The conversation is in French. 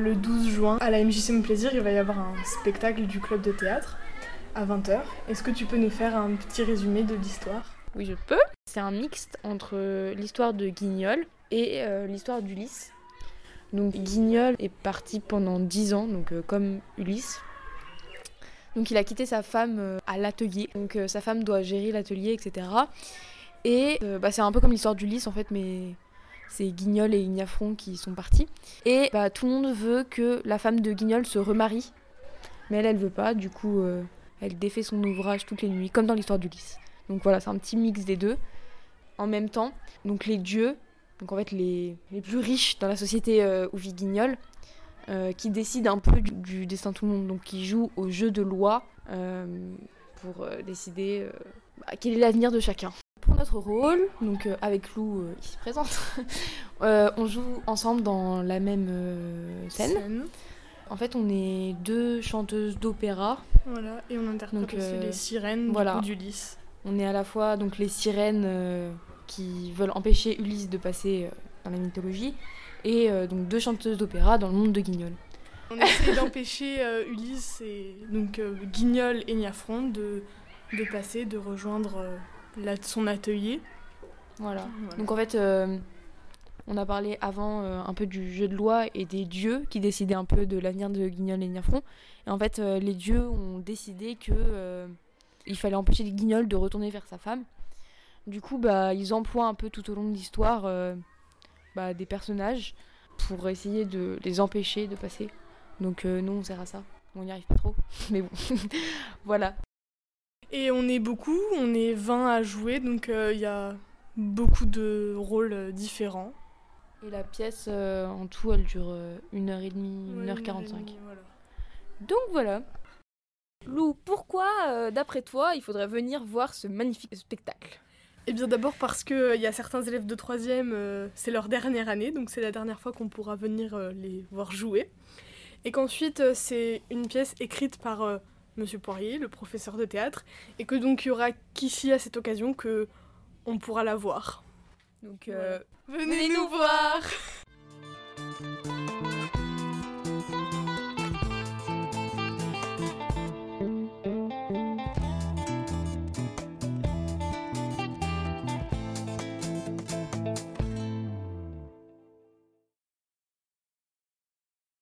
Le 12 juin, à la MJC Mon Plaisir, il va y avoir un spectacle du club de théâtre à 20h. Est-ce que tu peux nous faire un petit résumé de l'histoire? Oui, je peux. C'est un mixte entre l'histoire de Guignol et euh, l'histoire d'Ulysse. Donc Guignol est parti pendant 10 ans, donc euh, comme Ulysse. Donc il a quitté sa femme euh, à l'atelier. Donc sa femme doit gérer l'atelier, etc. Et bah, c'est un peu comme l'histoire d'Ulysse en fait, mais c'est Guignol et Ignafron qui sont partis. Et bah, tout le monde veut que la femme de Guignol se remarie. Mais elle, elle veut pas, du coup, elle défait son ouvrage toutes les nuits, comme dans l'histoire d'Ulysse. Donc voilà, c'est un petit mix des deux. En même temps, donc les dieux, donc en fait les, plus riches dans la société euh, où vit Guignol, euh, qui décident un peu du, destin de tout le monde, donc qui jouent au jeu de loi euh, pour décider bah, quel est l'avenir de chacun. Notre rôle, donc avec Lou ici présente, on joue ensemble dans la même scène. En fait, on est deux chanteuses d'opéra. Voilà, et on interprète aussi les sirènes voilà. d'Ulysse. On est à la fois donc les sirènes qui veulent empêcher Ulysse de passer euh, dans la mythologie, et euh, donc deux chanteuses d'opéra dans le monde de Guignol. On essaie d'empêcher euh, Ulysse et donc Guignol et Niafron de, de passer, de rejoindre son atelier. Voilà. Donc en fait, on a parlé avant un peu du jeu de loi et des dieux qui décidaient un peu de l'avenir de Guignol et Niafron. Et en fait, les dieux ont décidé que il fallait empêcher Guignol de retourner vers sa femme. Du coup, bah, ils emploient un peu tout au long de l'histoire euh, bah, des personnages pour essayer de les empêcher de passer. Donc euh, nous, on sert à ça. On n'y arrive pas trop, mais bon, voilà. Et on est beaucoup, on est 20 à jouer, donc euh, il y a beaucoup de rôles différents. Et la pièce, en tout, elle dure 1h30, 1h45. Donc voilà. Lou, pourquoi, d'après toi, il faudrait venir voir ce magnifique spectacle? Eh bien d'abord parce qu'il euh, y a certains élèves de 3 euh, c'est leur dernière année, donc c'est la dernière fois qu'on pourra venir euh, les voir jouer. Et qu'ensuite c'est une pièce écrite par Monsieur Poirier, le professeur de théâtre, et que donc il y aura qu'ici à cette occasion que on pourra la voir. Donc venez, nous voir